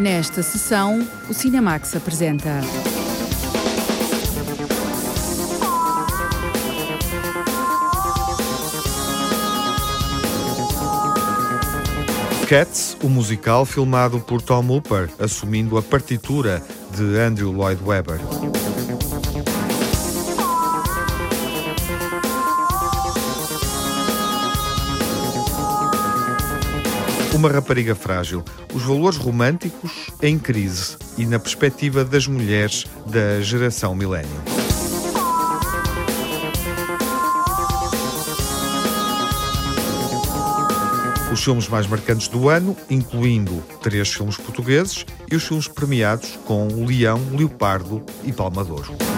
Nesta sessão, o Cinemax apresenta. Cats, o musical filmado por Tom Hooper, assumindo a partitura de Andrew Lloyd Webber. Uma rapariga frágil, os valores românticos em crise e na perspectiva das mulheres da geração milênio. Os filmes mais marcantes do ano, incluindo três filmes portugueses e os filmes premiados com Leão, Leopardo e Palmadouro.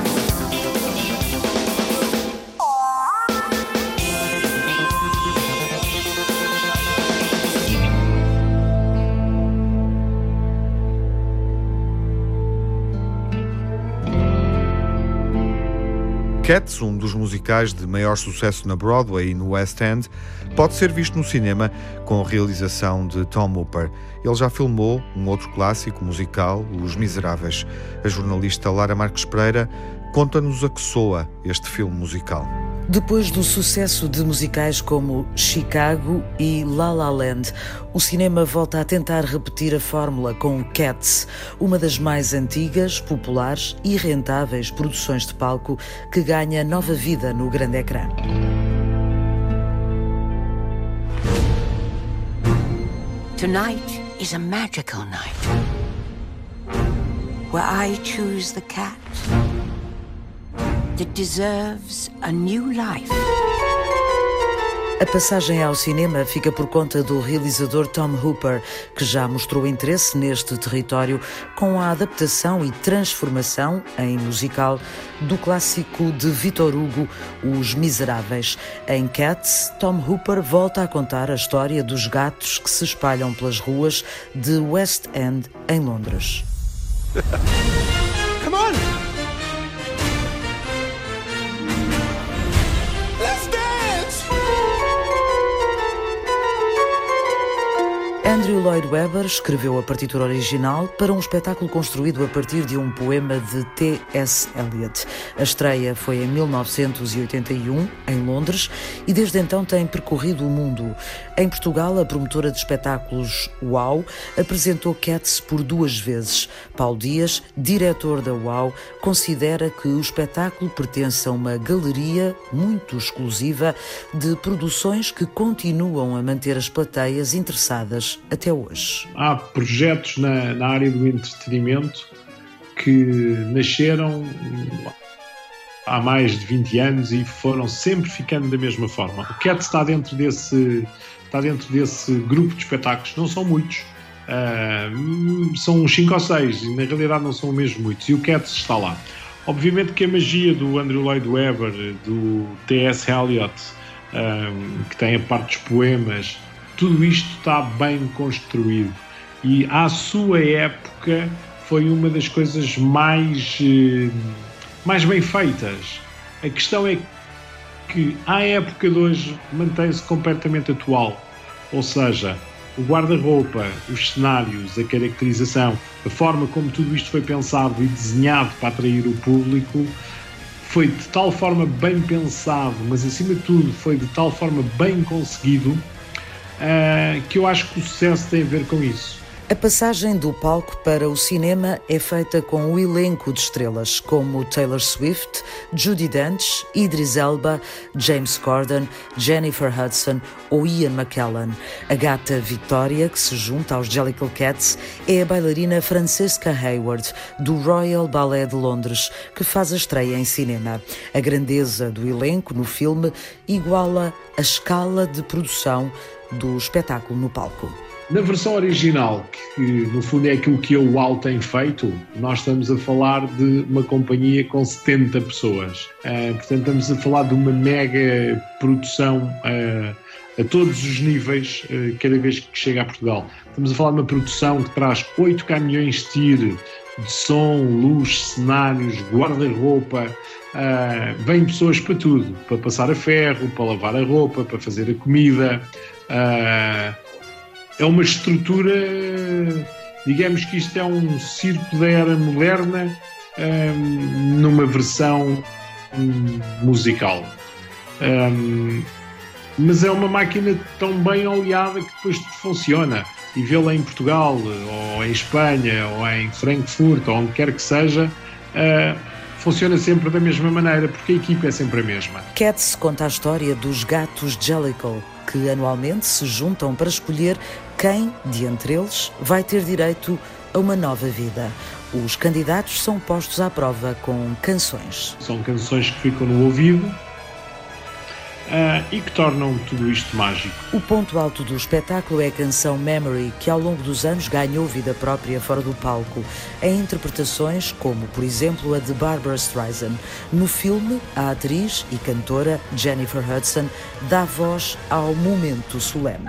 Cats, um dos musicais de maior sucesso na Broadway e no West End, pode ser visto no cinema com a realização de Tom Hooper. Ele já filmou um outro clássico musical, Os Miseráveis. A jornalista Lara Marques Pereira conta-nos a que soa este filme musical. Depois do sucesso de musicais como Chicago e La La Land, o cinema volta a tentar repetir a fórmula com Cats, uma das mais antigas, populares e rentáveis produções de palco que ganha nova vida no grande ecrã. Tonight is a magical night where I choose the cat that deserves a new life. A passagem ao cinema fica por conta do realizador Tom Hooper, que já mostrou interesse neste território com a adaptação e transformação em musical do clássico de Victor Hugo, Os Miseráveis. Em Cats, Tom Hooper volta a contar a história dos gatos que se espalham pelas ruas de West End, em Londres. Come on! Andrew Lloyd Webber escreveu a partitura original para um espetáculo construído a partir de um poema de T.S. Eliot. A estreia foi em 1981, em Londres, e desde então tem percorrido o mundo. Em Portugal, a promotora de espetáculos UAU apresentou Cats por duas vezes. Paulo Dias, diretor da UAU, considera que o espetáculo pertence a uma galeria muito exclusiva de produções que continuam a manter as plateias interessadas até hoje. Há projetos na, na área do entretenimento que nasceram há mais de 20 anos e foram sempre ficando da mesma forma. O CAT está dentro desse, está dentro desse grupo de espetáculos, não são muitos, uh, são uns 5 ou 6, e na realidade não são mesmo muitos, e o CAT está lá. Obviamente que a magia do Andrew Lloyd Webber, do T.S. Eliot, um, que tem a parte dos poemas, tudo isto está bem construído. E à sua época foi uma das coisas mais, eh, mais bem feitas. A questão é que à época de hoje mantém-se completamente atual. Ou seja, o guarda-roupa, os cenários, a caracterização, a forma como tudo isto foi pensado e desenhado para atrair o público foi de tal forma bem pensado, mas acima de tudo foi de tal forma bem conseguido uh, que eu acho que o sucesso tem a ver com isso. A passagem do palco para o cinema é feita com o elenco de estrelas como Taylor Swift, Judi Dench, Idris Elba, James Corden, Jennifer Hudson ou Ian McKellen. A gata Victoria, que se junta aos Jellicle Cats, é a bailarina Francesca Hayward, do Royal Ballet de Londres, que faz a estreia em cinema. A grandeza do elenco no filme iguala a escala de produção do espetáculo no palco. Na versão original, que no fundo é aquilo que a UAU tem feito, nós estamos a falar de uma companhia com 70 pessoas. Uh, portanto, estamos a falar de uma mega produção uh, a todos os níveis, uh, cada vez que chega a Portugal. Estamos a falar de uma produção que traz 8 caminhões de tiro de som, luz, cenários, guarda-roupa. Uh, vêm pessoas para tudo, para passar a ferro, para lavar a roupa, para fazer a comida. Uh, é uma estrutura Digamos que isto é um circo da era moderna um, numa versão um, musical. Mas é uma máquina tão bem oleada que depois funciona. E vê-la em Portugal, ou em Espanha, ou em Frankfurt, ou onde quer que seja, uh, funciona sempre da mesma maneira, porque a equipa é sempre a mesma. Cats conta a história dos gatos Jellicle, que anualmente se juntam para escolher quem, de entre eles, vai ter direito a uma nova vida. Os candidatos são postos à prova com canções. São canções que ficam no ouvido, Uh, e que tornam tudo isto mágico. O ponto alto do espetáculo é a canção Memory, que ao longo dos anos ganhou vida própria fora do palco, em interpretações como, por exemplo, a de Barbara Streisand. No filme, a atriz e cantora Jennifer Hudson dá voz ao momento solene.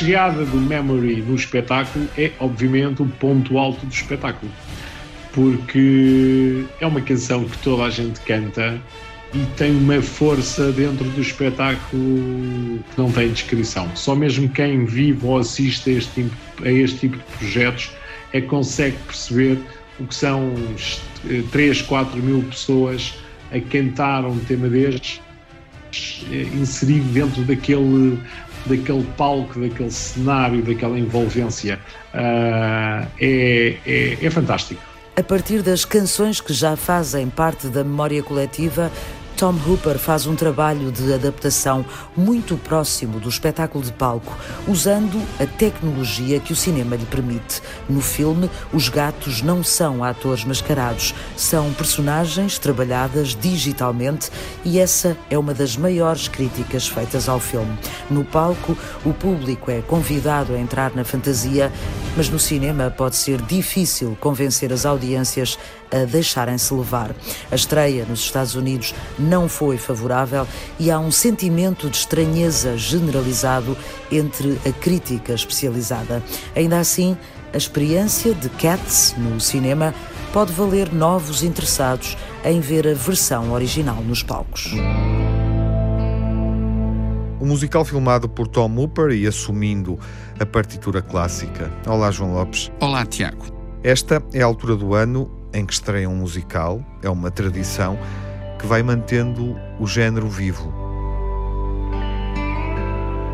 Chegada do Memory no espetáculo é, obviamente, o ponto alto do espetáculo, porque é uma canção que toda a gente canta e tem uma força dentro do espetáculo que não tem descrição. Só mesmo quem vive ou assiste a este tipo, a este tipo de projetos é que consegue perceber o que são 3, 4 mil pessoas a cantar um tema destes eh, inserido dentro daquele daquele palco, daquele cenário, daquela envolvência. Uh, é, é, é fantástico. A partir das canções que já fazem parte da memória coletiva, Tom Hooper faz um trabalho de adaptação muito próximo do espetáculo de palco, usando a tecnologia que o cinema lhe permite. No filme, os gatos não são atores mascarados, são personagens trabalhadas digitalmente e essa é uma das maiores críticas feitas ao filme. No palco, o público é convidado a entrar na fantasia, mas no cinema pode ser difícil convencer as audiências a deixarem-se levar. A estreia nos Estados Unidos não foi favorável e há um sentimento de estranheza generalizado entre a crítica especializada. Ainda assim, a experiência de Cats no cinema pode valer novos interessados em ver a versão original nos palcos. O musical filmado por Tom Hooper e assumindo a partitura clássica. Olá, João Lopes. Olá, Tiago. Esta é a altura do ano em que estreia um musical, é uma tradição que vai mantendo o género vivo.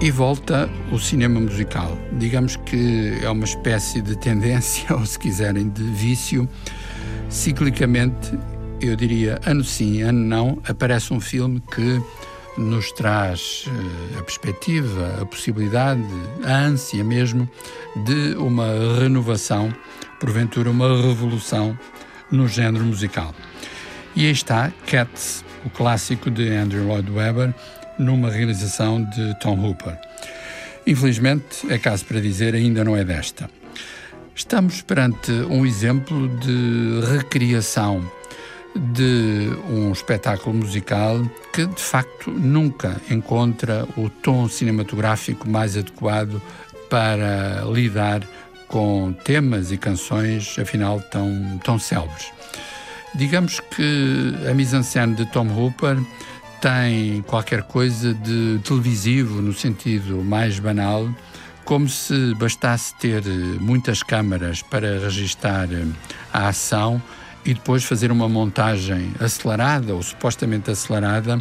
E volta o cinema musical. Digamos que é uma espécie de tendência, ou se quiserem, de vício. Ciclicamente, eu diria, ano sim, ano não, aparece um filme que nos traz eh, a perspectiva, a possibilidade, a ânsia mesmo de uma renovação, porventura uma revolução no género musical. E aí está Cats, o clássico de Andrew Lloyd Webber, numa realização de Tom Hooper. Infelizmente, é caso para dizer, ainda não é desta. Estamos perante um exemplo de recriação de um espetáculo musical que, de facto, nunca encontra o tom cinematográfico mais adequado para lidar com temas e canções, afinal, tão, tão célebres. Digamos que a mise-en-scène de Tom Hooper tem qualquer coisa de televisivo no sentido mais banal, como se bastasse ter muitas câmaras para registar a ação e depois fazer uma montagem acelerada ou supostamente acelerada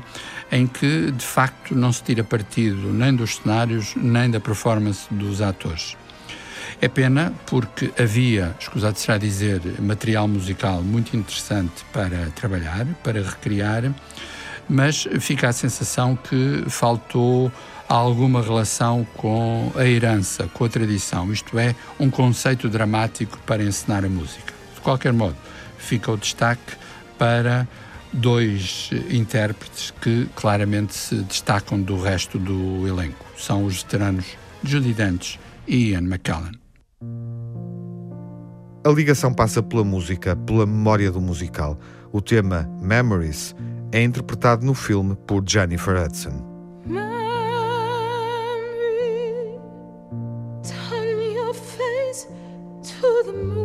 em que de facto não se tira partido nem dos cenários nem da performance dos atores. É pena porque havia, escusado será dizer, material musical muito interessante para trabalhar, para recriar, mas fica a sensação que faltou alguma relação com a herança, com a tradição, isto é, um conceito dramático para ensinar a música. De qualquer modo, fica o destaque para dois intérpretes que claramente se destacam do resto do elenco. São os veteranos Judy Dench e Ian McKellen. A ligação passa pela música, pela memória do musical. O tema Memories é interpretado no filme por Jennifer Hudson. Memory, turn your face to the moon.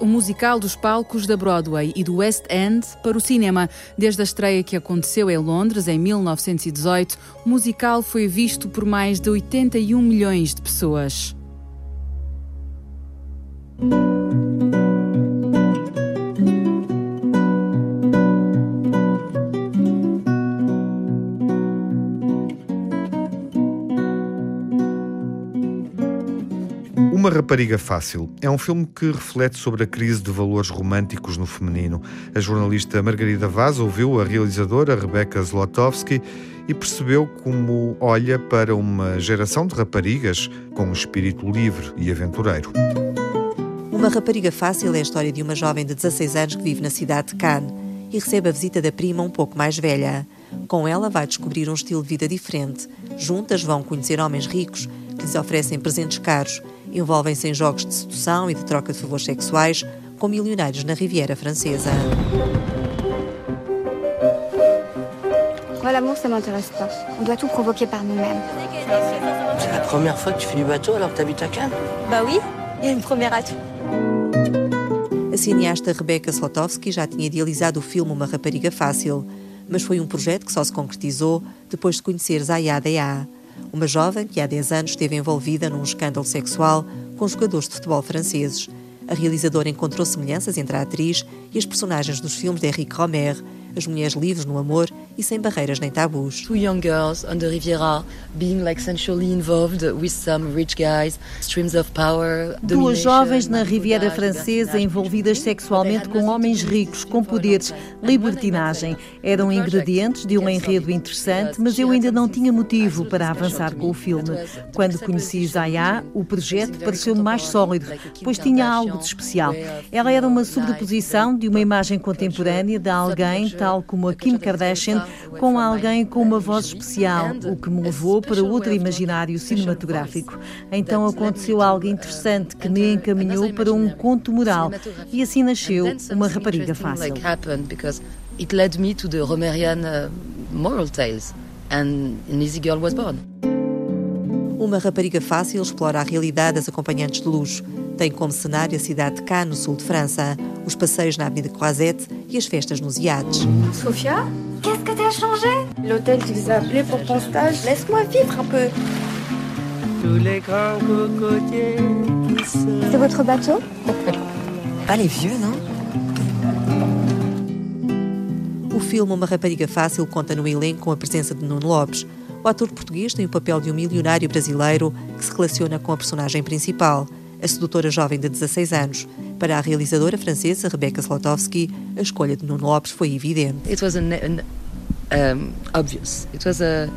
O musical dos palcos da Broadway e do West End para o cinema. Desde a estreia que aconteceu em Londres em 1918, o musical foi visto por mais de 81 milhões de pessoas. Uma Rapariga Fácil é um filme que reflete sobre a crise de valores românticos no feminino. A jornalista Margarida Vaz ouviu a realizadora Rebecca Zlotowski e percebeu como olha para uma geração de raparigas com um espírito livre e aventureiro. Uma Rapariga Fácil é a história de uma jovem de 16 anos que vive na cidade de Cannes e recebe a visita da prima um pouco mais velha. Com ela vai descobrir um estilo de vida diferente. Juntas vão conhecer homens ricos que lhes oferecem presentes caros envolvem-se em jogos de sedução e de troca de favores sexuais com milionários na Riviera Francesa. Moi, l'amour, ça m'intéresse pas. On doit tout provoquer par nous-mêmes. C'est la première fois que tu fais du bateau alors que t'habites à Cannes Bah oui, il y a une première à tout. A cineasta Rebecca Slotowski já tinha idealizado o filme Uma Rapariga Fácil, mas foi um projeto que só se concretizou depois de conhecer Zaya Dea, uma jovem que há 10 anos esteve envolvida num escândalo sexual com jogadores de futebol franceses. A realizadora encontrou semelhanças entre a atriz e as personagens dos filmes de Henrique Romer, as mulheres livres no amor e sem barreiras nem tabus. Two young girls on the Riviera being like sensually involved with some rich guys, streams of power. Duas jovens na Riviera Francesa envolvidas sexualmente com homens ricos, com poderes, libertinagem. Eram ingredientes de um enredo interessante, mas eu ainda não tinha motivo para avançar com o filme. Quando conheci Zaya, o projeto pareceu-me mais sólido, pois tinha algo de especial. Ela era uma sobreposição de uma imagem contemporânea de alguém tal como a Kim Kardashian com alguém com uma voz especial, o que me levou para outro imaginário cinematográfico. Então aconteceu algo interessante que me encaminhou para um conto moral e assim nasceu Uma Rapariga Fácil. It led me to the Romerian uh, moral tales and an easy girl was born. Uma Rapariga Fácil explora a realidade das acompanhantes de luxo. Tem como cenário a cidade de Cannes, no sul de França, os passeios na Avenida Croisette e as festas nos iates. Sofia Qu'est-ce que t'as changé L'hôtel qui vous a appelé pour ton stage, laisse-moi vivre un peu. C'est votre bateau Pas les vieux, não? O filme Uma Rapariga Fácil conta no elenco com a presença de Nuno Lopes. O ator português tem o papel de um milionário brasileiro que se relaciona com a personagem principal, a sedutora jovem de 16 anos. Para a realizadora francesa Rebecca Slotowski, a escolha de Nuno Lopes foi evidente. It was an, um, obvious. It was a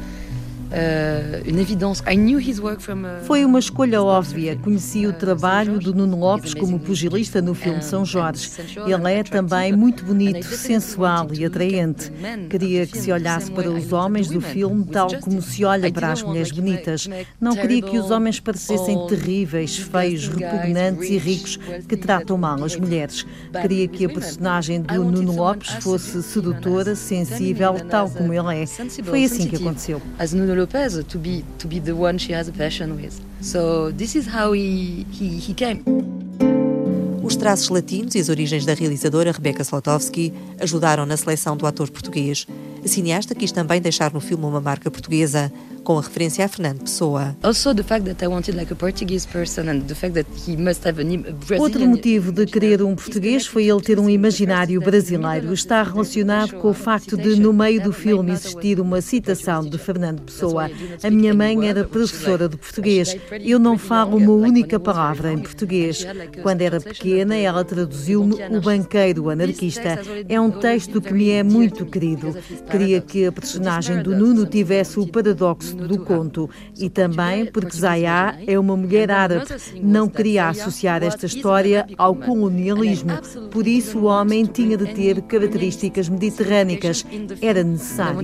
Foi uma escolha óbvia. Conheci o trabalho do Nuno Lopes como pugilista no filme São Jorge. Ele é também muito bonito, sensual e atraente. Queria que se olhasse para os homens do filme tal como se olha para as mulheres bonitas. Não queria que os homens parecessem terríveis, feios, repugnantes e ricos que tratam mal as mulheres. Queria que a personagem do Nuno Lopes fosse sedutora, sensível, tal como ele é. Foi assim que aconteceu. Lopez to be to be the one she has a passion with. So this is how he he, he came. Os traços latinos e as origens da realizadora Rebecca Slotowski ajudaram na seleção do ator português. A cineasta quis também deixar no filme uma marca portuguesa, com a referência a Fernando Pessoa. Outro motivo de querer um português foi ele ter um imaginário brasileiro. Está relacionado com o facto de, no meio do filme, existir uma citação de Fernando Pessoa. A minha mãe era professora de português. Eu não falo uma única palavra em português. Quando era pequena, ela traduziu-me O Banqueiro Anarquista. É um texto que me é muito querido. Queria que a personagem do Nuno tivesse o paradoxo do conto e também porque Zaya é uma mulher árabe. Não queria associar esta história ao colonialismo, por isso o homem tinha de ter características mediterrânicas. Era necessário.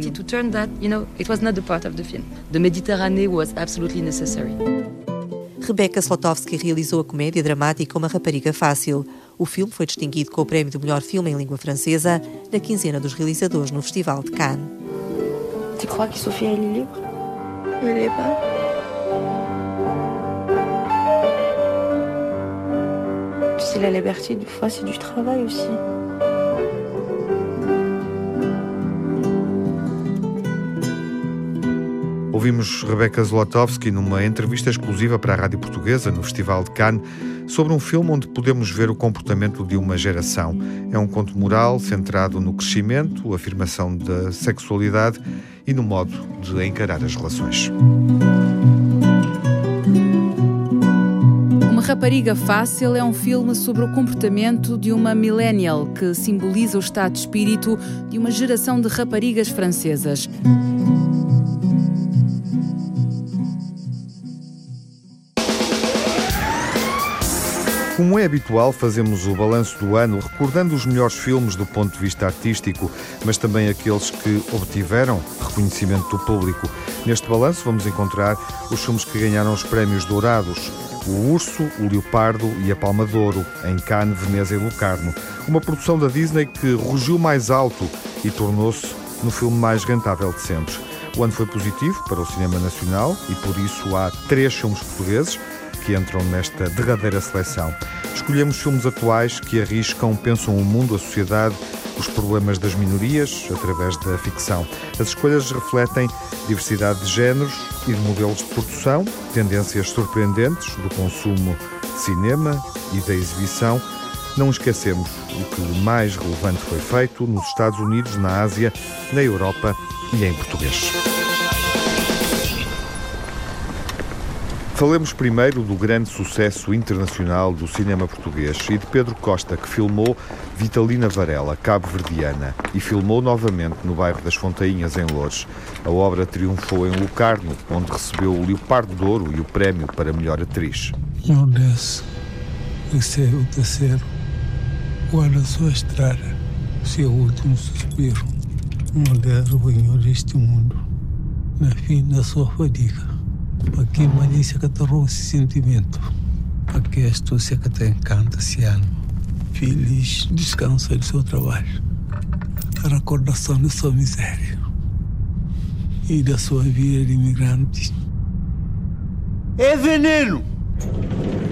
Rebecca Slotowski realizou a comédia dramática Uma Rapariga Fácil. O filme foi distinguido com o prémio do melhor filme em língua francesa na quinzena dos realizadores no Festival de Cannes. Tu crois que Sophie est libre Pas. Tu c'est la liberté, des fois c'est du travail aussi. Ouvimos Rebecca Zlotowski numa entrevista exclusiva para a Rádio Portuguesa no Festival de Cannes sobre um filme onde podemos ver o comportamento de uma geração. É um conto moral centrado no crescimento, afirmação da sexualidade e no modo de encarar as relações. Uma Rapariga Fácil é um filme sobre o comportamento de uma millennial que simboliza o estado de espírito de uma geração de raparigas francesas. Como é habitual, fazemos o balanço do ano recordando os melhores filmes do ponto de vista artístico, mas também aqueles que obtiveram reconhecimento do público. Neste balanço vamos encontrar os filmes que ganharam os prémios dourados. O Urso, o Leopardo e a Palma de Ouro, em Cannes, Veneza e Locarno. Uma produção da Disney que rugiu mais alto e tornou-se no filme mais rentável de sempre. O ano foi positivo para o cinema nacional e por isso há três filmes portugueses que entram nesta derradeira seleção. Escolhemos filmes atuais que arriscam, pensam o mundo, a sociedade, os problemas das minorias através da ficção. As escolhas refletem diversidade de géneros e de modelos de produção, tendências surpreendentes do consumo de cinema e da exibição. Não esquecemos o que mais relevante foi feito nos Estados Unidos, na Ásia, na Europa e em português. Falemos primeiro do grande sucesso internacional do cinema português e de Pedro Costa, que filmou Vitalina Varela, cabo-verdiana, e filmou novamente no bairro das Fontainhas, em Lourdes. A obra triunfou em Lucarno, onde recebeu o Leopardo de Ouro e o prémio para melhor atriz. Não desce, recebe o terceiro, guarda sua estrada, seu último suspiro. Não desce o banho deste mundo, na fim da sua fadiga. Para que malícia que trouxe sentimento. Para que astúcia que te encanta esse ano. Feliz descansa do seu trabalho. A recordação da sua miséria. E da sua vida de imigrante. É veneno!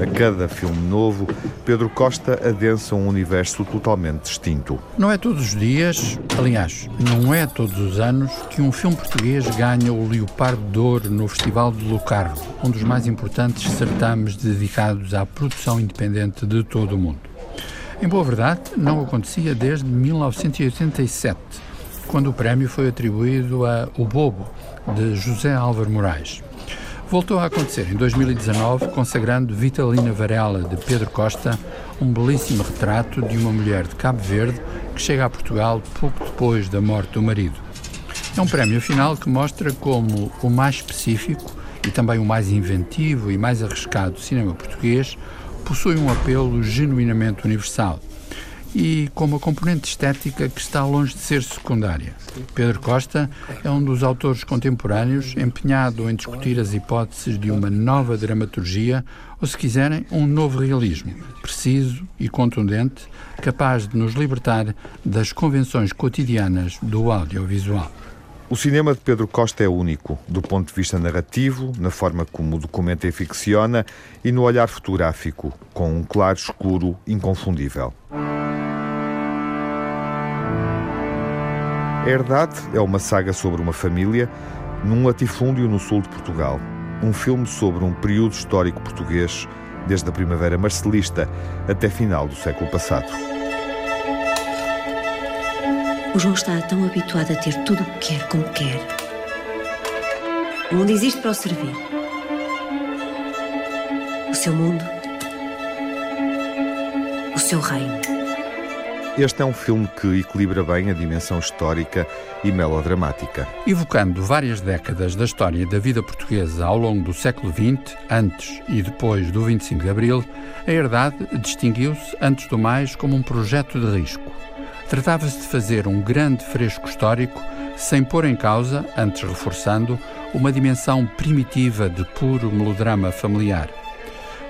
A cada filme novo, Pedro Costa adensa um universo totalmente distinto. Não é todos os dias, aliás, não é todos os anos, que um filme português ganha o Leopardo de Ouro no Festival de Locarno, um dos mais importantes certames dedicados à produção independente de todo o mundo. Em boa verdade, não acontecia desde 1987, quando o prémio foi atribuído a O Bobo, de José Álvaro Moraes. Voltou a acontecer em 2019, consagrando Vitalina Varela, de Pedro Costa, um belíssimo retrato de uma mulher de Cabo Verde que chega a Portugal pouco depois da morte do marido. É um prémio final que mostra como o mais específico e também o mais inventivo e mais arriscado cinema português possui um apelo genuinamente universal e com uma componente estética que está longe de ser secundária. Pedro Costa é um dos autores contemporâneos empenhado em discutir as hipóteses de uma nova dramaturgia, ou, se quiserem, um novo realismo, preciso e contundente, capaz de nos libertar das convenções cotidianas do audiovisual. O cinema de Pedro Costa é único, do ponto de vista narrativo, na forma como documenta e ficciona e no olhar fotográfico, com um claro escuro inconfundível. Herdade é uma saga sobre uma família num latifúndio no sul de Portugal. Um filme sobre um período histórico português, desde a Primavera Marcelista até final do século passado. O João está tão habituado a ter tudo o que quer como quer. O mundo existe para o servir. O seu mundo. O seu reino. Este é um filme que equilibra bem a dimensão histórica e melodramática. Evocando várias décadas da história da vida portuguesa ao longo do século XX, antes e depois do 25 de Abril, a Herdade distinguiu-se, antes do mais, como um projeto de risco. Tratava-se de fazer um grande fresco histórico sem pôr em causa, antes reforçando, uma dimensão primitiva de puro melodrama familiar.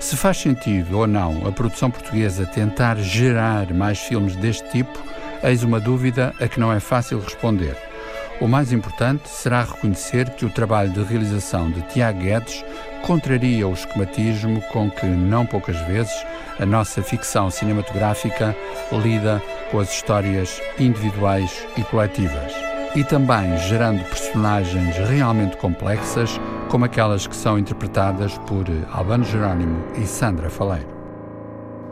Se faz sentido ou não a produção portuguesa tentar gerar mais filmes deste tipo, eis uma dúvida a que não é fácil responder. O mais importante será reconhecer que o trabalho de realização de Tiago Guedes contraria o esquematismo com que, não poucas vezes, a nossa ficção cinematográfica lida com as histórias individuais e coletivas. E também gerando personagens realmente complexas, como aquelas que são interpretadas por Albano Jerónimo e Sandra Faleiro.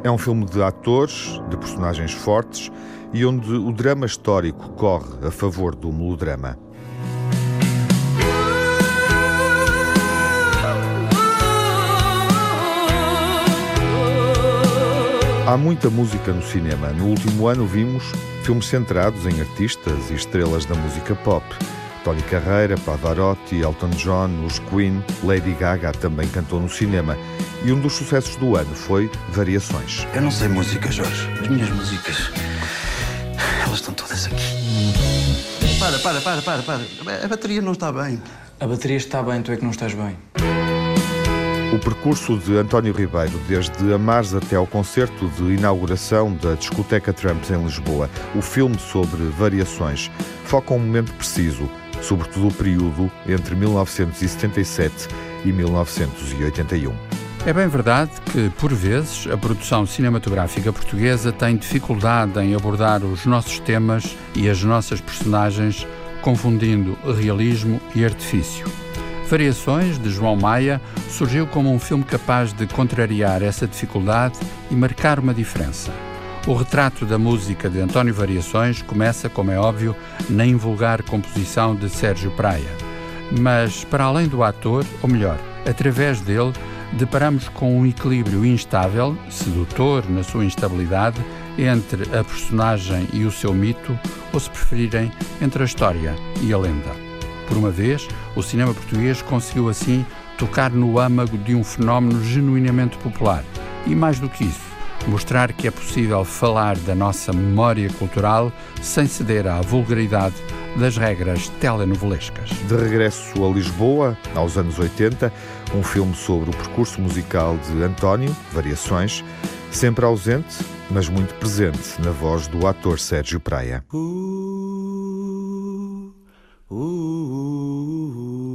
É um filme de atores, de personagens fortes e onde o drama histórico corre a favor do melodrama. Há muita música no cinema. No último ano vimos filmes centrados em artistas e estrelas da música pop. Tony Carreira, Pavarotti, Elton John, os Queen, Lady Gaga também cantou no cinema. E um dos sucessos do ano foi Variações. Eu não sei música, Jorge. As minhas músicas, elas estão todas aqui. Para, para, para, para, para. A bateria não está bem. A bateria está bem, tu é que não estás bem. O percurso de António Ribeiro, desde Amares até ao concerto de inauguração da discoteca Trumps em Lisboa, o filme sobre variações, foca um momento preciso, sobretudo o período entre 1977 e 1981. É bem verdade que, por vezes, a produção cinematográfica portuguesa tem dificuldade em abordar os nossos temas e as nossas personagens, confundindo realismo e artifício. Variações, de João Maia, surgiu como um filme capaz de contrariar essa dificuldade e marcar uma diferença. O retrato da música de António Variações começa, como é óbvio, na invulgar composição de Sérgio Praia. Mas, para além do ator, ou melhor, através dele, deparamos com um equilíbrio instável, sedutor na sua instabilidade, entre a personagem e o seu mito, ou se preferirem, entre a história e a lenda. Por uma vez, o cinema português conseguiu assim tocar no âmago de um fenómeno genuinamente popular e, mais do que isso, mostrar que é possível falar da nossa memória cultural sem ceder à vulgaridade das regras telenovelescas. De regresso a Lisboa, aos anos 80, um filme sobre o percurso musical de António, Variações, sempre ausente, mas muito presente na voz do ator Sérgio Praia. Uh, uh, uh,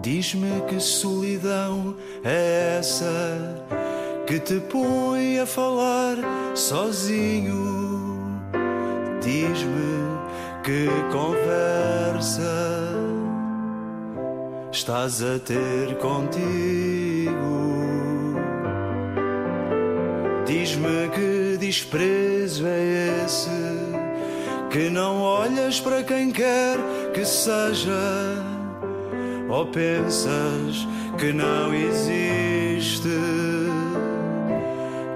Diz-me que solidão é essa que te põe a falar sozinho. Diz-me que conversa estás a ter contigo. Diz-me que desprezo é esse que não olhas para quem quer que seja ou pensas que não existe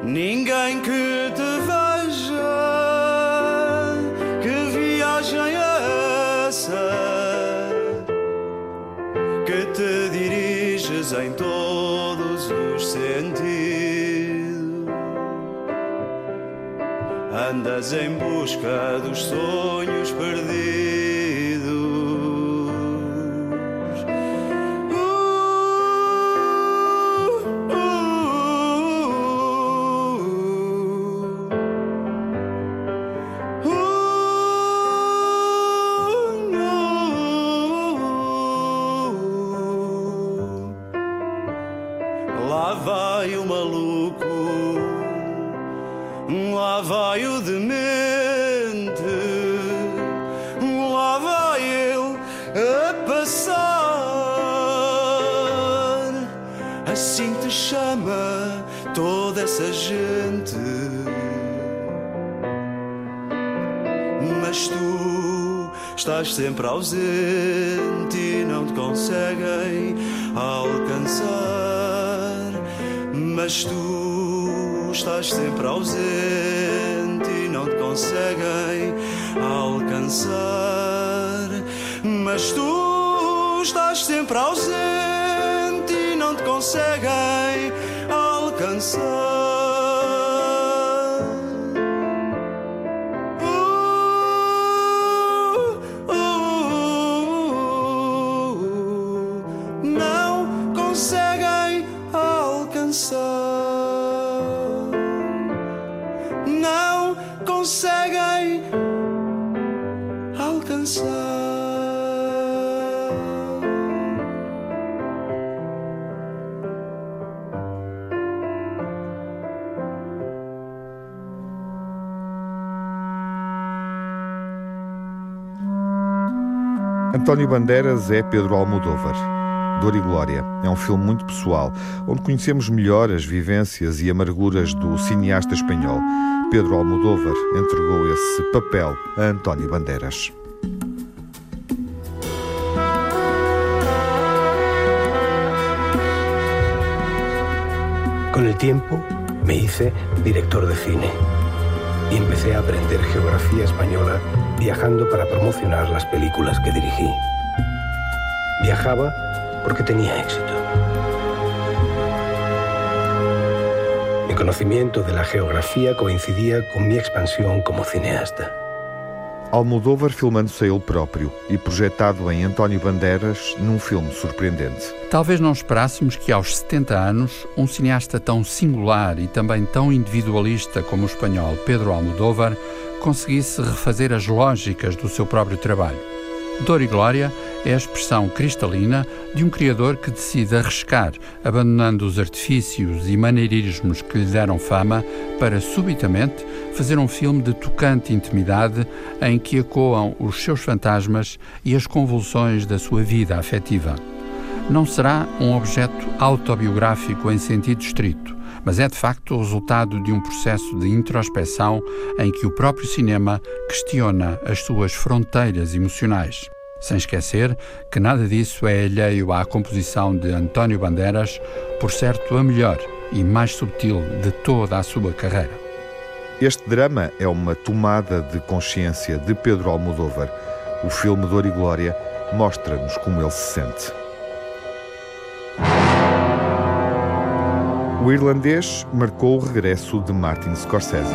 ninguém que te veja? Que viagem é essa que te diriges em todos os sentidos? Andas em busca dos sonhos perdidos. Estás sempre ausente e não te conseguem alcançar. Mas tu estás sempre ausente e não te conseguem alcançar. Mas tu estás sempre ausente e não te conseguem alcançar. António Bandeiras é Pedro Almodóvar. Dor e Glória é um filme muito pessoal, onde conhecemos melhor as vivências e amarguras do cineasta espanhol. Pedro Almodóvar entregou esse papel a António Bandeiras. Con el tiempo me hice director de cine y empecé a aprender geografía española viajando para promocionar las películas que dirigí. Viajaba porque tenía éxito. Mi conocimiento de la geografía coincidía con mi expansión como cineasta. Almodóvar filmando-se a ele próprio e projetado em António Bandeiras num filme surpreendente. Talvez não esperássemos que aos 70 anos um cineasta tão singular e também tão individualista como o espanhol Pedro Almodóvar conseguisse refazer as lógicas do seu próprio trabalho. Dor e Glória é a expressão cristalina de um criador que decide arriscar, abandonando os artifícios e maneirismos que lhe deram fama, para subitamente fazer um filme de tocante intimidade em que ecoam os seus fantasmas e as convulsões da sua vida afetiva. Não será um objeto autobiográfico em sentido estrito, mas é de facto o resultado de um processo de introspeção em que o próprio cinema questiona as suas fronteiras emocionais. Sem esquecer que nada disso é alheio à composição de António Bandeiras, por certo a melhor e mais subtil de toda a sua carreira. Este drama é uma tomada de consciência de Pedro Almodóvar. O filme Dor e Glória mostra-nos como ele se sente. O irlandês marcou o regresso de Martin Scorsese.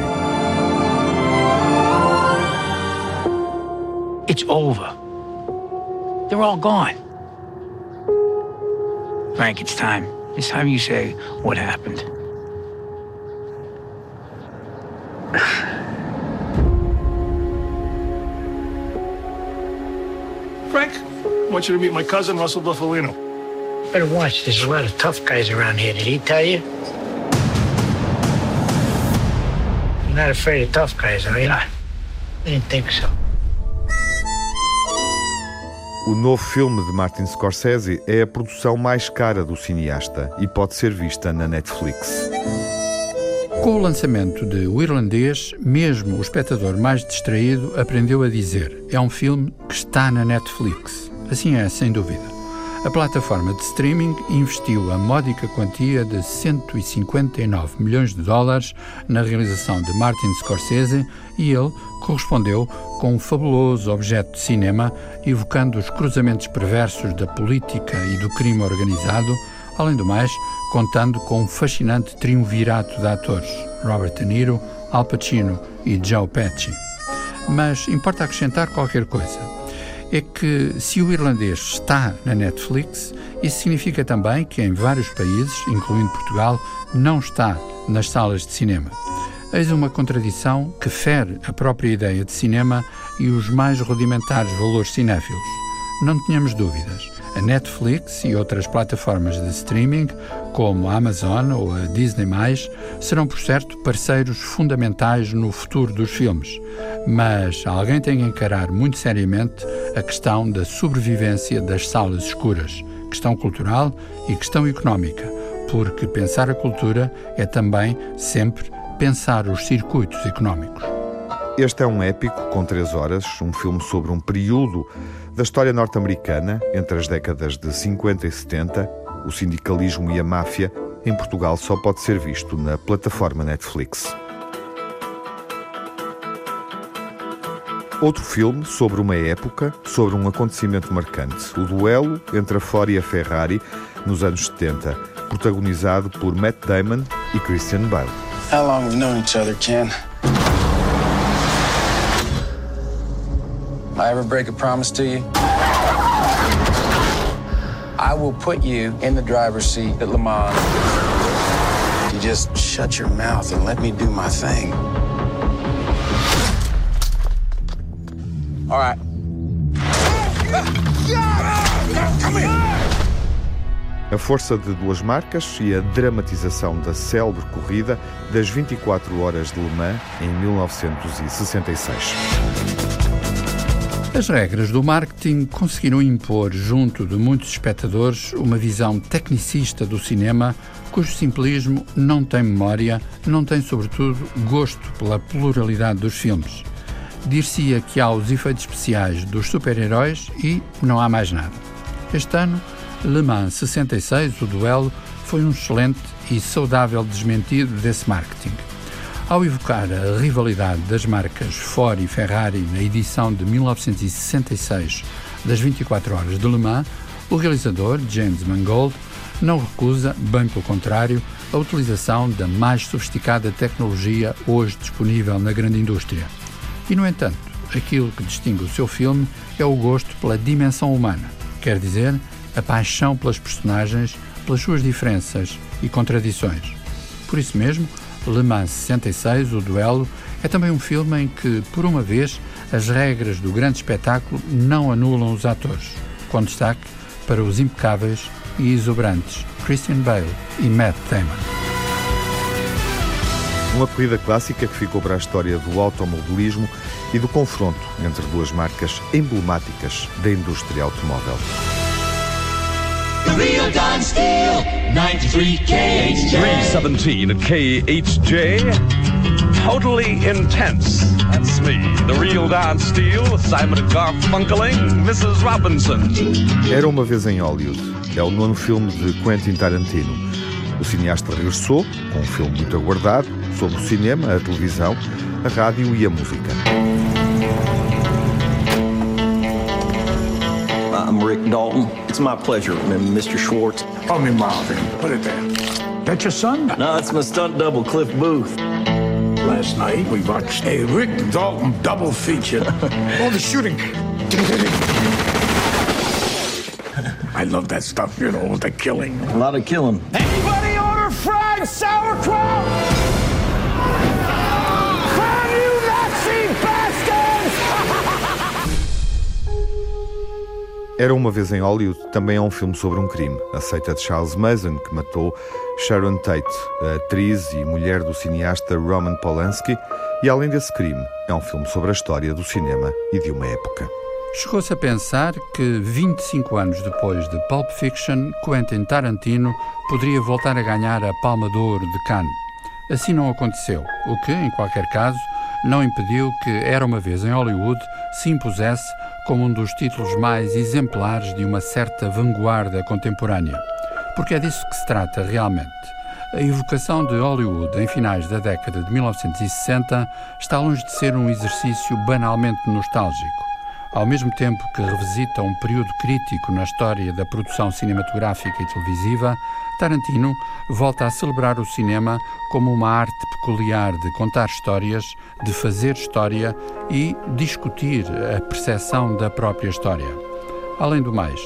It's over. They're all gone. Frank, it's time. It's time you say what happened. Frank, I want you to meet my cousin, Russell Buffalino. Better watch. There's a lot of tough guys around here. Did he tell you? You're not afraid of tough guys, are you? I didn't think so. O novo filme de Martin Scorsese é a produção mais cara do cineasta e pode ser vista na Netflix. Com o lançamento de O Irlandês, mesmo o espectador mais distraído aprendeu a dizer: é um filme que está na Netflix. Assim é, sem dúvida. A plataforma de streaming investiu a módica quantia de 159 milhões de dólares na realização de Martin Scorsese e ele correspondeu com um fabuloso objeto de cinema, evocando os cruzamentos perversos da política e do crime organizado, além do mais, contando com um fascinante triunvirato de atores, Robert De Niro, Al Pacino e Joe Pesci. Mas importa acrescentar qualquer coisa é que se o irlandês está na Netflix, isso significa também que em vários países, incluindo Portugal, não está nas salas de cinema. Eis uma contradição que fere a própria ideia de cinema e os mais rudimentares valores cinéfilos. Não tenhamos dúvidas. A Netflix e outras plataformas de streaming, como a Amazon ou a Disney, serão, por certo, parceiros fundamentais no futuro dos filmes. Mas alguém tem que encarar muito seriamente a questão da sobrevivência das salas escuras, questão cultural e questão económica, porque pensar a cultura é também sempre pensar os circuitos económicos. Este é um épico com três horas, um filme sobre um período da história norte-americana entre as décadas de 50 e 70. O sindicalismo e a máfia em Portugal só pode ser visto na plataforma Netflix. Outro filme sobre uma época, sobre um acontecimento marcante, o duelo entre a Ford e a Ferrari nos anos 70, protagonizado por Matt Damon e Christian Bale. How long have we known each other, Ken? I ever break a promise to you? I will put you in the driver's seat at Le Mans. You just shut your mouth and let me do my thing. All right. A força de duas marcas e a dramatização da célebre corrida das 24 horas de Le Mans em 1966. As regras do marketing conseguiram impor junto de muitos espectadores uma visão tecnicista do cinema cujo simplismo não tem memória, não tem, sobretudo, gosto pela pluralidade dos filmes. Dir-se-ia que há os efeitos especiais dos super-heróis e não há mais nada. Este ano, Le Mans 66, o duelo, foi um excelente e saudável desmentido desse marketing. Ao evocar a rivalidade das marcas Ford e Ferrari na edição de 1966 das 24 Horas de Le Mans, o realizador, James Mangold, não recusa, bem pelo contrário, a utilização da mais sofisticada tecnologia hoje disponível na grande indústria. E, no entanto, aquilo que distingue o seu filme é o gosto pela dimensão humana, quer dizer, a paixão pelas personagens, pelas suas diferenças e contradições. Por isso mesmo, Le Mans 66, o duelo, é também um filme em que, por uma vez, as regras do grande espetáculo não anulam os atores, com destaque para os impecáveis e exuberantes Christian Bale e Matt Damon. Uma corrida clássica que ficou para a história do automobilismo e do confronto entre duas marcas emblemáticas da indústria automóvel. The real Don Steel, 93 KHJ. 317 at KHJ. Totally intense. That's me, the real Don Steel, Simon Garfunkeling, Mrs. Robinson. Era uma vez em Hollywood. É o nono filme de Quentin Tarantino. O cineasta regressou com um filme muito aguardado sobre o cinema, a televisão, a rádio e a música. I'm Rick Dalton. It's my pleasure, Mr. Schwartz. Call me Marvin. Put it there. That your son? No, it's my stunt double, Cliff Booth. Last night we watched a Rick Dalton double feature. All the shooting. I love that stuff, you know, the killing. A lot of killing. Anybody order fried sauerkraut? Era uma vez em Hollywood também é um filme sobre um crime, a seita de Charles Mason, que matou Sharon Tate, a atriz e mulher do cineasta Roman Polanski, e além desse crime, é um filme sobre a história do cinema e de uma época. Chegou-se a pensar que 25 anos depois de Pulp Fiction, Quentin Tarantino poderia voltar a ganhar a Palma de Ouro de Cannes. Assim não aconteceu, o que, em qualquer caso, não impediu que Era uma vez em Hollywood se impusesse como um dos títulos mais exemplares de uma certa vanguarda contemporânea. Porque é disso que se trata realmente. A evocação de Hollywood em finais da década de 1960 está longe de ser um exercício banalmente nostálgico. Ao mesmo tempo que revisita um período crítico na história da produção cinematográfica e televisiva, Tarantino volta a celebrar o cinema como uma arte peculiar de contar histórias, de fazer história e discutir a percepção da própria história. Além do mais,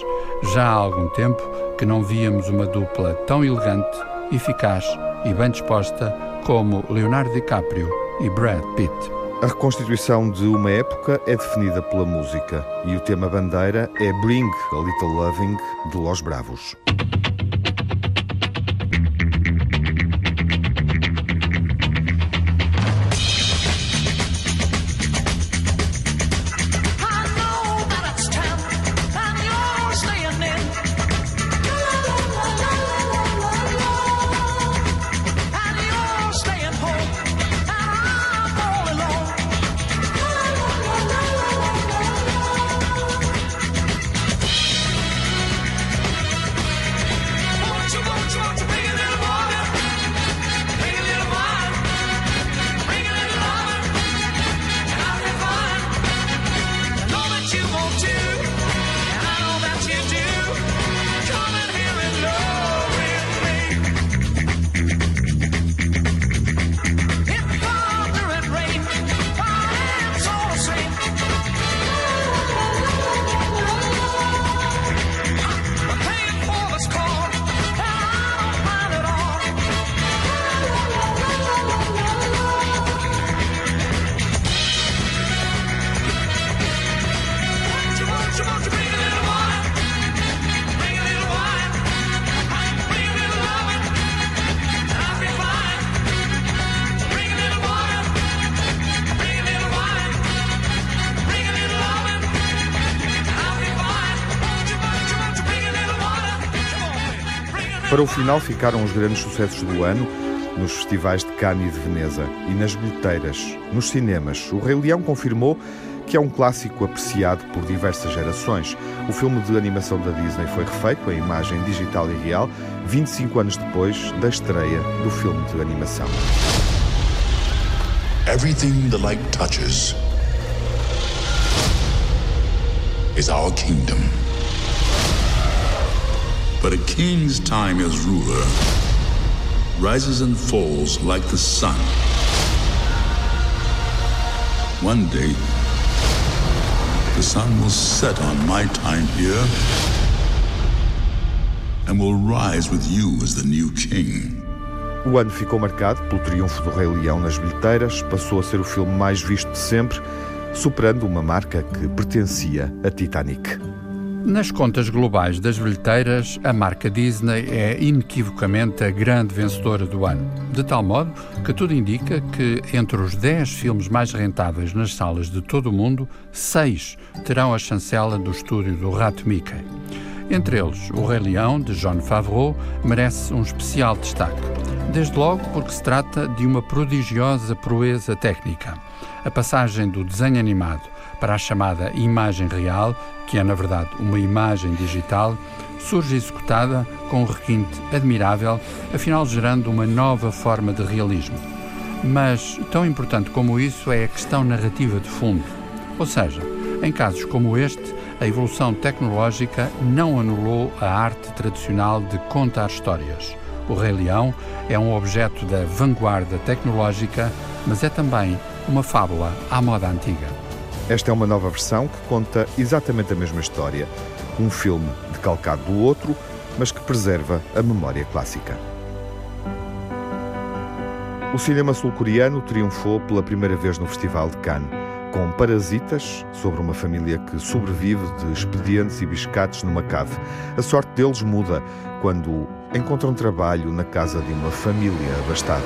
já há algum tempo que não víamos uma dupla tão elegante, eficaz e bem disposta como Leonardo DiCaprio e Brad Pitt. A reconstituição de uma época é definida pela música e o tema bandeira é Bring a Little Loving de Los Bravos. Para o final ficaram os grandes sucessos do ano nos festivais de Cannes e de Veneza e nas bilheteiras, nos cinemas. O Rei Leão confirmou que é um clássico apreciado por diversas gerações. O filme de animação da Disney foi refeito em imagem digital e real 25 anos depois da estreia do filme de animação. Everything the light touches is our kingdom. But a king's time as ruler rises and falls like the sun. One day, the sun will set on my time here and will rise with you as the new king. O ano ficou marcado pelo triunfo do Rei Leão nas bilheteiras, passou a ser o filme mais visto de sempre, superando uma marca que pertencia a Titanic. Nas contas globais das bilheteiras, a marca Disney é inequivocamente a grande vencedora do ano. De tal modo que tudo indica que, entre os 10 filmes mais rentáveis nas salas de todo o mundo, seis terão a chancela do estúdio do Rato Mickey. Entre eles, O Rei Leão, de John Favreau, merece um especial destaque. Desde logo porque se trata de uma prodigiosa proeza técnica. A passagem do desenho animado para a chamada imagem real, que é na verdade uma imagem digital, surge executada com um requinte admirável, afinal gerando uma nova forma de realismo. Mas tão importante como isso é a questão narrativa de fundo. Ou seja, em casos como este, a evolução tecnológica não anulou a arte tradicional de contar histórias. O Rei Leão é um objeto da vanguarda tecnológica, mas é também uma fábula à moda antiga. Esta é uma nova versão que conta exatamente a mesma história. Um filme decalcado do outro, mas que preserva a memória clássica. O cinema sul-coreano triunfou pela primeira vez no Festival de Cannes, com Parasitas, sobre uma família que sobrevive de expedientes e biscates numa cave. A sorte deles muda quando encontram trabalho na casa de uma família abastada.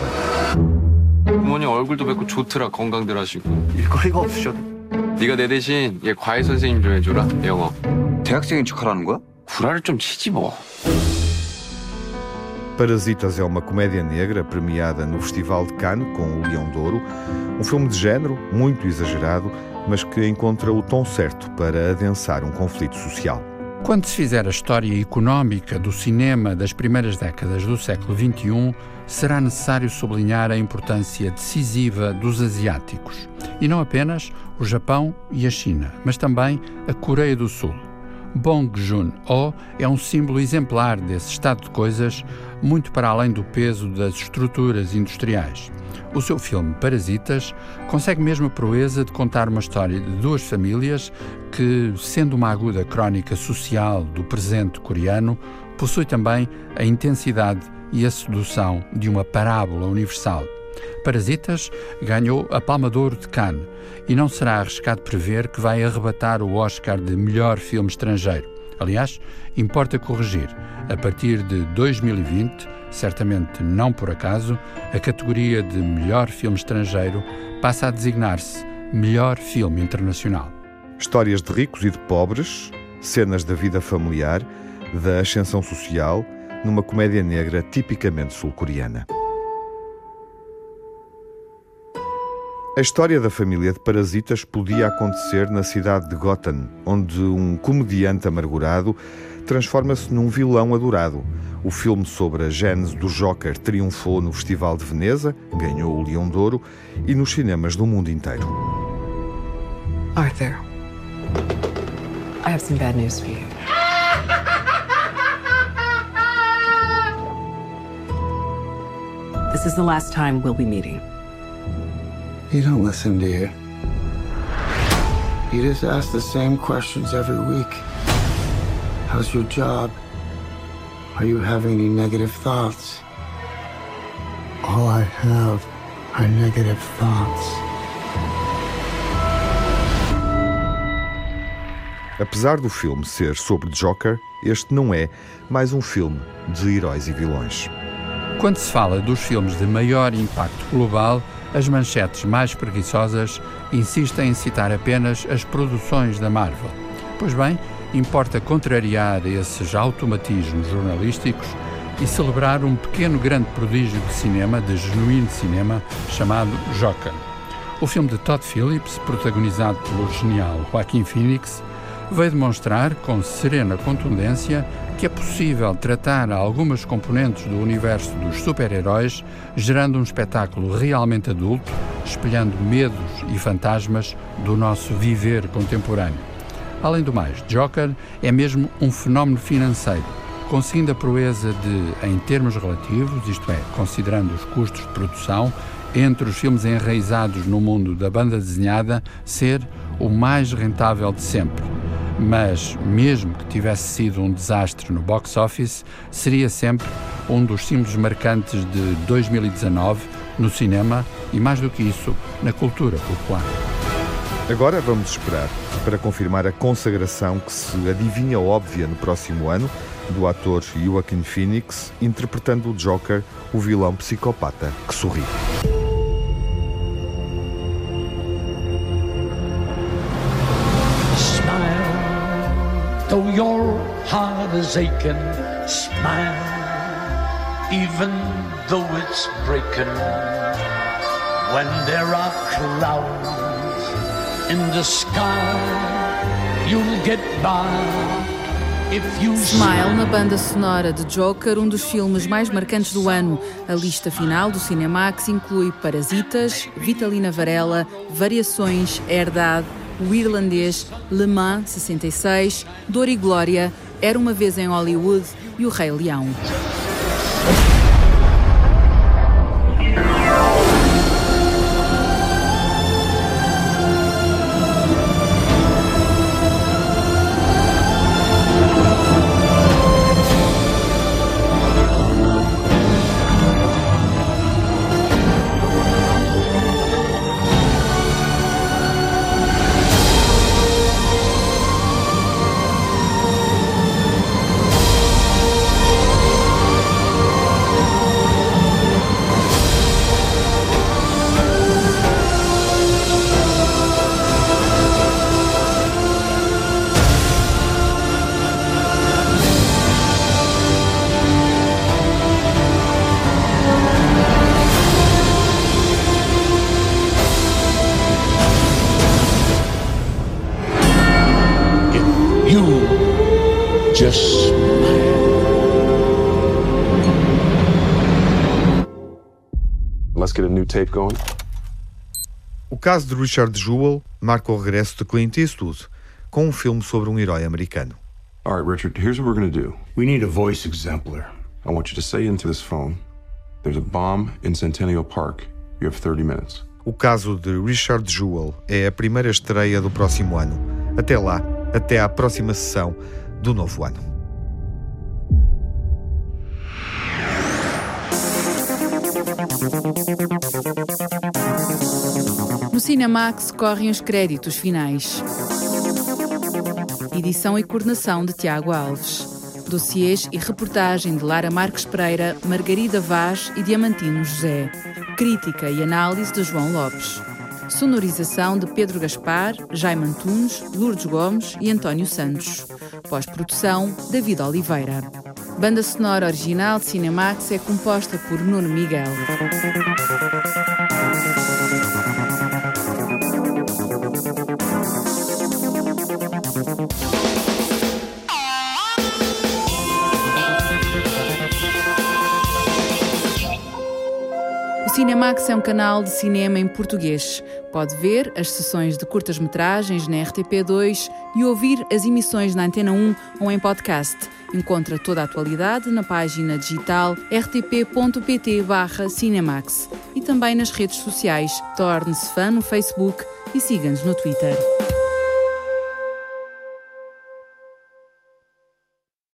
부모님 얼굴도 뵙고 좋더라 건강들 하시고 일거리가 없으셔도 네가 내 대신 얘 과외 선생님 좀 해줘라 영어 대학생인 척하라는 거야? 구라를 좀 치지 뭐 Parasitas é uma comédia negra premiada no Festival de Cannes com o Leão de Ouro, um filme de género muito exagerado, mas que encontra o tom certo para adensar um conflito social. Quando se fizer a história económica do cinema das primeiras décadas do século XXI, será necessário sublinhar a importância decisiva dos asiáticos. E não apenas o Japão e a China, mas também a Coreia do Sul. Bong Joon-ho é um símbolo exemplar desse estado de coisas, muito para além do peso das estruturas industriais. O seu filme Parasitas consegue mesmo a proeza de contar uma história de duas famílias que, sendo uma aguda crónica social do presente coreano, possui também a intensidade e a sedução de uma parábola universal. Parasitas ganhou a Palma de Ouro de Cannes e não será arriscado prever que vai arrebatar o Oscar de melhor filme estrangeiro. Aliás, importa corrigir, a partir de 2020, certamente não por acaso, a categoria de melhor filme estrangeiro passa a designar-se melhor filme internacional. Histórias de ricos e de pobres, cenas da vida familiar, da ascensão social, numa comédia negra tipicamente sul-coreana. A história da família de parasitas podia acontecer na cidade de Gotham, onde um comediante amargurado transforma-se num vilão adorado. O filme sobre a gênese do Joker triunfou no Festival de Veneza, ganhou o Leão de Ouro e nos cinemas do mundo inteiro. Arthur, I have some bad news for you. This is the last time we'll be meeting. You don't listen, do you? You just ask the same questions every week. How's your job? Are you having any negative thoughts? All I have are negative thoughts. Apesar do filme ser sobre Joker, este não é mais um filme de heróis e vilões. Quando se fala dos filmes de maior impacto global, as manchetes mais preguiçosas insistem em citar apenas as produções da Marvel. Pois bem, importa contrariar esses automatismos jornalísticos e celebrar um pequeno grande prodígio de cinema, de genuíno cinema, chamado Joker. O filme de Todd Phillips, protagonizado pelo genial Joaquin Phoenix, veio demonstrar com serena contundência que é possível tratar algumas componentes do universo dos super-heróis, gerando um espetáculo realmente adulto, espelhando medos e fantasmas do nosso viver contemporâneo. Além do mais, Joker é mesmo um fenómeno financeiro, conseguindo a proeza de, em termos relativos, isto é, considerando os custos de produção, entre os filmes enraizados no mundo da banda desenhada, ser o mais rentável de sempre mas mesmo que tivesse sido um desastre no box office, seria sempre um dos símbolos marcantes de 2019 no cinema e, mais do que isso, na cultura popular. Agora vamos esperar para confirmar a consagração que se adivinha óbvia no próximo ano do ator Joaquin Phoenix interpretando o Joker, o vilão psicopata que sorri. Heart is aching, smile, even though it's breaking. When there are clouds in the sky, you'll get by. Smile na banda sonora de Joker, um dos filmes mais marcantes do ano. A lista final do Cinemax inclui Parasitas, Vitalina Varela, Variações, Herdade, o irlandês Le Mans 66, Dor e Glória, Era uma vez em Hollywood e O Rei Leão. Tape going. O caso de Richard Jewell marca o regresso de Clint Eastwood com um filme sobre um herói americano. All right, Richard, here's what we're going to do. We need a voice exemplar. I want you to say into this phone, there's a bomb in Centennial Park. You have 30 minutes. O caso de Richard Jewell é a primeira estreia do próximo ano. Até lá, até à próxima sessão do novo ano. No Cinemax correm os créditos finais. Edição e coordenação de Tiago Alves. Dossiês e reportagem de Lara Marques Pereira, Margarida Vaz e Diamantino José. Crítica e análise de João Lopes. Sonorização de Pedro Gaspar, Jaime Antunes, Lourdes Gomes e António Santos. Pós-produção, David Oliveira. Banda sonora original de Cinemax é composta por Nuno Miguel. Cinemax é um canal de cinema em português. Pode ver as sessões de curtas-metragens na RTP2 e ouvir as emissões na Antena 1 ou em podcast. Encontra toda a atualidade na página digital rtp.pt/cinemax e também nas redes sociais. Torne-se fã no Facebook e siga-nos no Twitter.